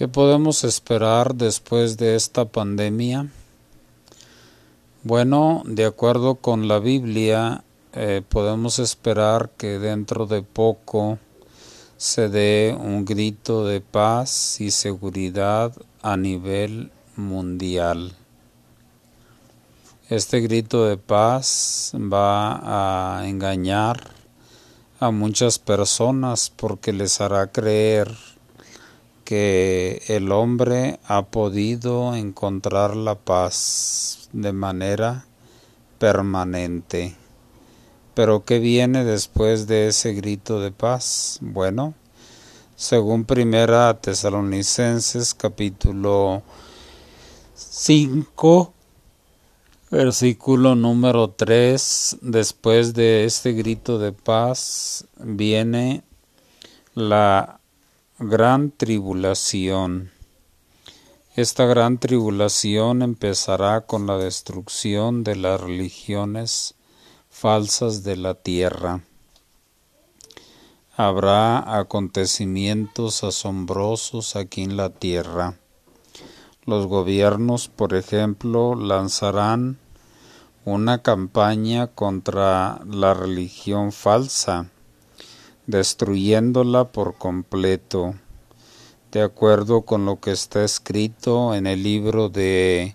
¿Qué podemos esperar después de esta pandemia? Bueno, de acuerdo con la Biblia, eh, podemos esperar que dentro de poco se dé un grito de paz y seguridad a nivel mundial. Este grito de paz va a engañar a muchas personas porque les hará creer que el hombre ha podido encontrar la paz de manera permanente. Pero ¿qué viene después de ese grito de paz? Bueno, según Primera Tesalonicenses capítulo 5 versículo número 3, después de este grito de paz viene la gran tribulación. Esta gran tribulación empezará con la destrucción de las religiones falsas de la tierra. Habrá acontecimientos asombrosos aquí en la tierra. Los gobiernos, por ejemplo, lanzarán una campaña contra la religión falsa destruyéndola por completo, de acuerdo con lo que está escrito en el libro de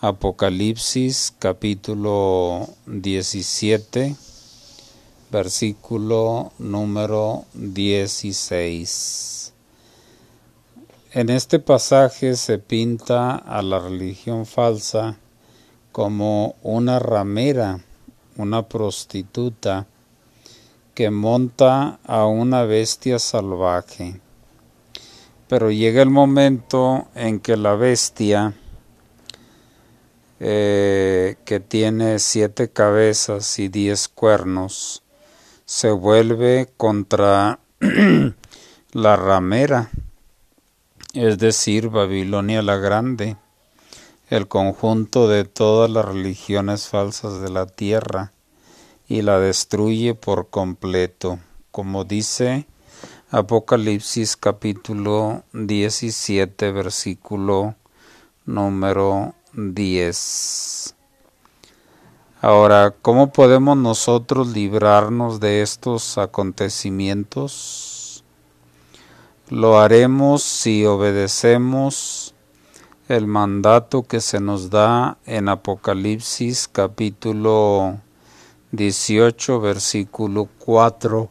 Apocalipsis capítulo 17 versículo número 16. En este pasaje se pinta a la religión falsa como una ramera, una prostituta, que monta a una bestia salvaje. Pero llega el momento en que la bestia, eh, que tiene siete cabezas y diez cuernos, se vuelve contra la ramera, es decir, Babilonia la Grande, el conjunto de todas las religiones falsas de la tierra, y la destruye por completo, como dice Apocalipsis capítulo 17 versículo número 10. Ahora, ¿cómo podemos nosotros librarnos de estos acontecimientos? Lo haremos si obedecemos el mandato que se nos da en Apocalipsis capítulo 18, versículo 4,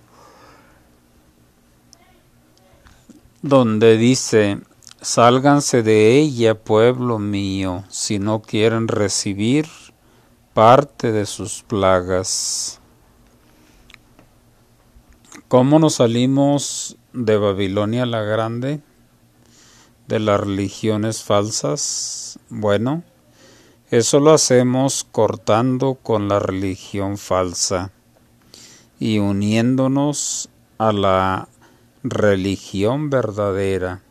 donde dice, Sálganse de ella, pueblo mío, si no quieren recibir parte de sus plagas. ¿Cómo nos salimos de Babilonia la Grande? De las religiones falsas. Bueno, eso lo hacemos cortando con la religión falsa y uniéndonos a la religión verdadera,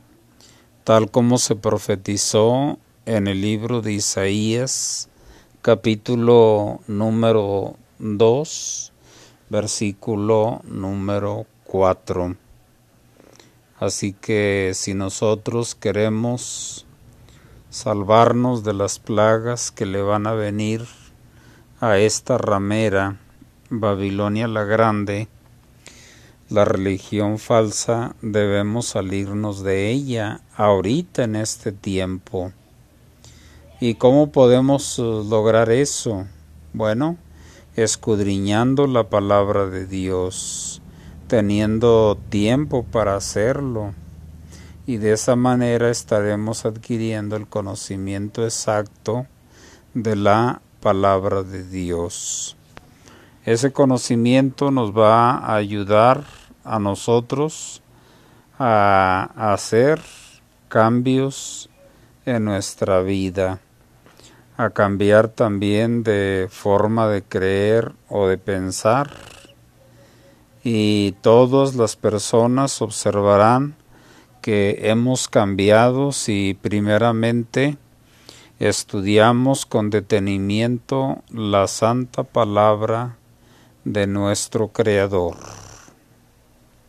tal como se profetizó en el libro de Isaías, capítulo número 2, versículo número 4. Así que si nosotros queremos salvarnos de las plagas que le van a venir a esta ramera, Babilonia la Grande, la religión falsa, debemos salirnos de ella ahorita en este tiempo. ¿Y cómo podemos eh, lograr eso? Bueno, escudriñando la palabra de Dios, teniendo tiempo para hacerlo y de esa manera estaremos adquiriendo el conocimiento exacto de la palabra de Dios. Ese conocimiento nos va a ayudar a nosotros a hacer cambios en nuestra vida, a cambiar también de forma de creer o de pensar y todas las personas observarán que hemos cambiado si primeramente estudiamos con detenimiento la santa palabra de nuestro Creador.